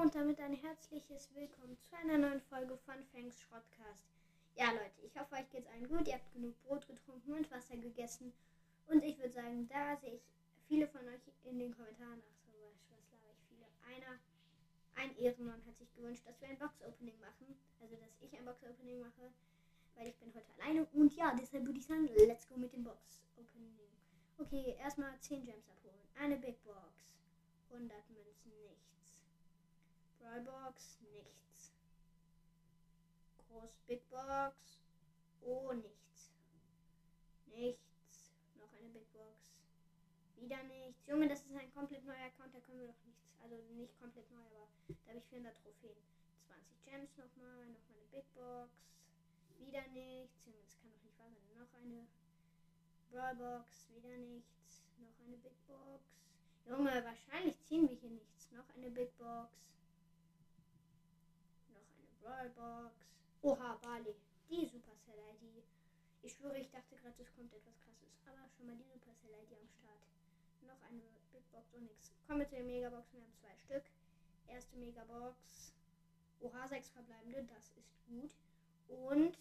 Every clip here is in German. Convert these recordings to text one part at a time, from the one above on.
und damit ein herzliches Willkommen zu einer neuen Folge von Fangs Schrottcast. Ja, Leute, ich hoffe, euch geht's allen gut. Ihr habt genug Brot getrunken und Wasser gegessen. Und ich würde sagen, da sehe ich viele von euch in den Kommentaren. Ach so, was, laber ich viele? Einer, ein Ehrenmann hat sich gewünscht, dass wir ein Box-Opening machen. Also, dass ich ein Box-Opening mache, weil ich bin heute alleine. Und ja, deshalb würde ich sagen, let's go mit dem Box-Opening. Okay, erstmal 10 Gems abholen. Eine Big Box. 100 Münzen, nichts. Brawlbox, nichts. Groß Big Box. Oh, nichts. Nichts. Noch eine Big Box. Wieder nichts. Junge, das ist ein komplett neuer Account, da können wir doch nichts. Also nicht komplett neu, aber da habe ich 400 Trophäen. 20 Gems nochmal. Nochmal eine Big Box. Wieder nichts. Junge, das kann doch nicht wahr sein. Noch eine Brawlbox. Wieder nichts. Noch eine Big Box. Junge, wahrscheinlich ziehen wir hier nichts. Noch eine Big Box. Brawlbox. Oha, Bali. Die Supercell-ID. Ich schwöre, ich dachte gerade, es kommt etwas krasses. Aber schon mal die Supercell-ID am Start. Noch eine Big Box und nichts. Kommen wir zu den Megaboxen. Wir haben zwei Stück. Erste Megabox. Oha, sechs verbleibende. Das ist gut. Und.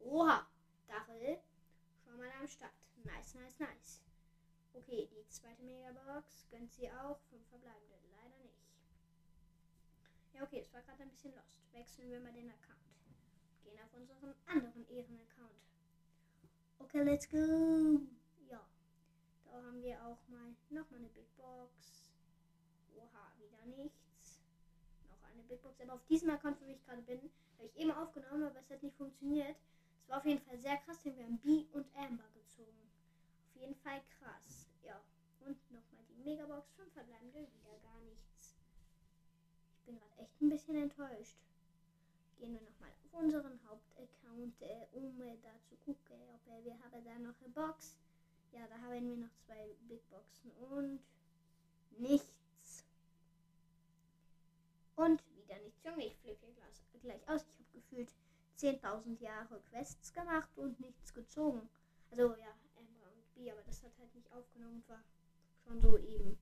Oha, Dachel. Schon mal am Start. Nice, nice, nice. Okay, die zweite Megabox gönnt sie auch. Fünf verbleibende. Leider nicht. Ja, okay, es ein bisschen lost. Wechseln wir mal den Account. Gehen auf unseren anderen Ehren-Account. Okay, let's go. Ja, da haben wir auch mal nochmal eine Big Box. Oha, wieder nichts. Noch eine Big Box. Aber auf diesem Account, wo ich gerade bin, habe ich eben aufgenommen, aber es hat nicht funktioniert. Es war auf jeden Fall sehr krass, denn wir haben B und Amber gezogen. Auf jeden Fall krass. Ja. Und nochmal die Megabox. Fünf verbleibende, wieder gar nichts. Ich bin gerade echt ein bisschen enttäuscht. Gehen wir nochmal auf unseren Hauptaccount, äh, um äh, da zu gucken, ob äh, wir haben da noch eine Box. Ja, da haben wir noch zwei Big Boxen und nichts. Und wieder nichts. Junge, ich flippe hier gleich, aus. Ich habe gefühlt 10.000 Jahre Quests gemacht und nichts gezogen. Also ja, Amber und B, aber das hat halt nicht aufgenommen war schon so eben.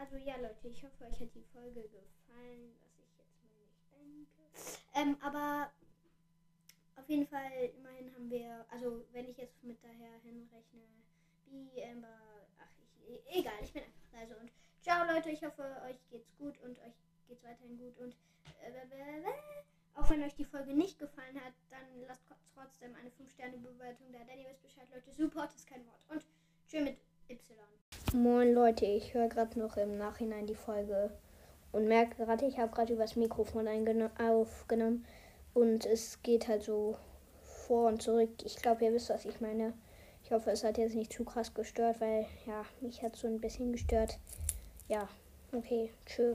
Also ja, Leute, ich hoffe, euch hat die Folge gefallen, was ich jetzt mal nicht denke. Ähm, aber auf jeden Fall, immerhin haben wir, also wenn ich jetzt mit daher hinrechne, B, Amber, ach, ich, egal, ich bin einfach leise und ciao, Leute, ich hoffe, euch geht's gut und euch geht's weiterhin gut und äh, auch wenn euch die Folge nicht gefallen hat, dann lasst trotzdem eine 5-Sterne-Bewertung da. Denn ihr wisst Bescheid, Leute. Support ist kein Wort. Und schön mit Moin Leute, ich höre gerade noch im Nachhinein die Folge und merke gerade, ich habe gerade übers Mikrofon aufgenommen und es geht halt so vor und zurück. Ich glaube, ihr wisst, was ich meine. Ich hoffe, es hat jetzt nicht zu krass gestört, weil ja, mich hat so ein bisschen gestört. Ja, okay, tschö.